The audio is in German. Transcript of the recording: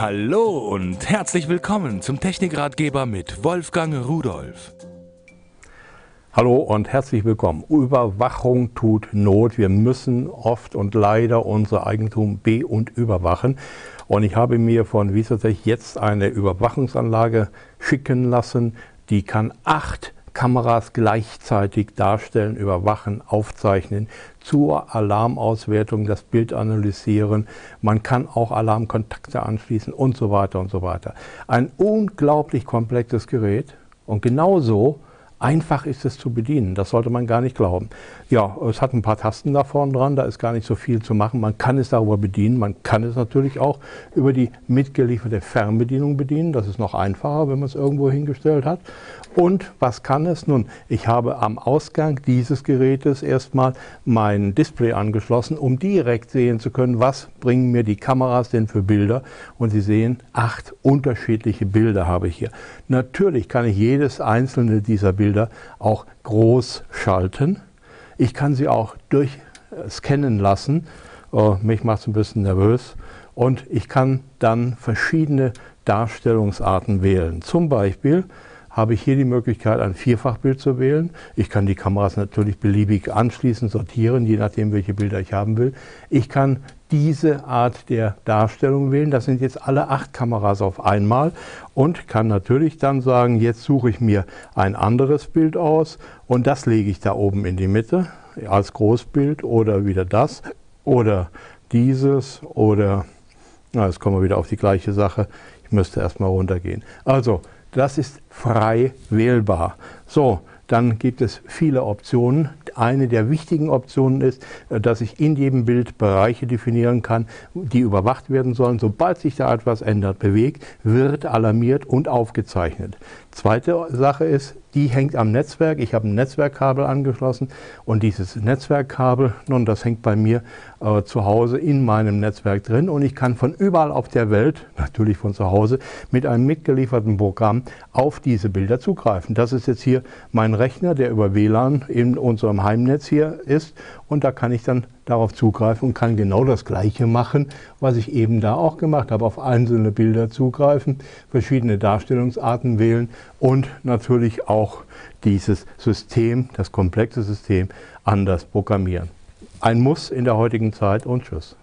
Hallo und herzlich willkommen zum Technikratgeber mit Wolfgang Rudolf. Hallo und herzlich willkommen. Überwachung tut Not. Wir müssen oft und leider unser Eigentum be- und überwachen. Und ich habe mir von Visatech jetzt eine Überwachungsanlage schicken lassen, die kann acht Kameras gleichzeitig darstellen, überwachen, aufzeichnen, zur Alarmauswertung das Bild analysieren. Man kann auch Alarmkontakte anschließen und so weiter und so weiter. Ein unglaublich komplexes Gerät und genauso Einfach ist es zu bedienen, das sollte man gar nicht glauben. Ja, es hat ein paar Tasten da vorne dran, da ist gar nicht so viel zu machen. Man kann es darüber bedienen, man kann es natürlich auch über die mitgelieferte Fernbedienung bedienen. Das ist noch einfacher, wenn man es irgendwo hingestellt hat. Und was kann es? Nun, ich habe am Ausgang dieses Gerätes erstmal mein Display angeschlossen, um direkt sehen zu können, was bringen mir die Kameras denn für Bilder. Und Sie sehen, acht unterschiedliche Bilder habe ich hier. Natürlich kann ich jedes einzelne dieser Bilder Bilder auch groß schalten. Ich kann sie auch durchscannen lassen. Oh, mich macht es ein bisschen nervös. Und ich kann dann verschiedene Darstellungsarten wählen. Zum Beispiel habe ich hier die Möglichkeit, ein Vierfachbild zu wählen. Ich kann die Kameras natürlich beliebig anschließen, sortieren, je nachdem, welche Bilder ich haben will. Ich kann diese Art der Darstellung wählen. Das sind jetzt alle acht Kameras auf einmal und kann natürlich dann sagen, jetzt suche ich mir ein anderes Bild aus und das lege ich da oben in die Mitte als Großbild oder wieder das oder dieses oder, na, jetzt kommen wir wieder auf die gleiche Sache. Ich müsste erstmal runtergehen. Also, das ist frei wählbar. So, dann gibt es viele Optionen. Eine der wichtigen Optionen ist, äh, dass ich in jedem Bild Bereiche definieren kann, die überwacht werden sollen. Sobald sich da etwas ändert, bewegt, wird alarmiert und aufgezeichnet. Zweite Sache ist, die hängt am Netzwerk. Ich habe ein Netzwerkkabel angeschlossen und dieses Netzwerkkabel, nun, das hängt bei mir äh, zu Hause in meinem Netzwerk drin und ich kann von überall auf der Welt, natürlich von zu Hause, mit einem mitgelieferten Programm auf diese Bilder zugreifen. Das ist jetzt hier mein Rechner, der über WLAN in unserem Heimnetz hier ist und da kann ich dann darauf zugreifen und kann genau das Gleiche machen, was ich eben da auch gemacht habe. Auf einzelne Bilder zugreifen, verschiedene Darstellungsarten wählen und natürlich auch dieses System, das komplexe System, anders programmieren. Ein Muss in der heutigen Zeit und Tschüss.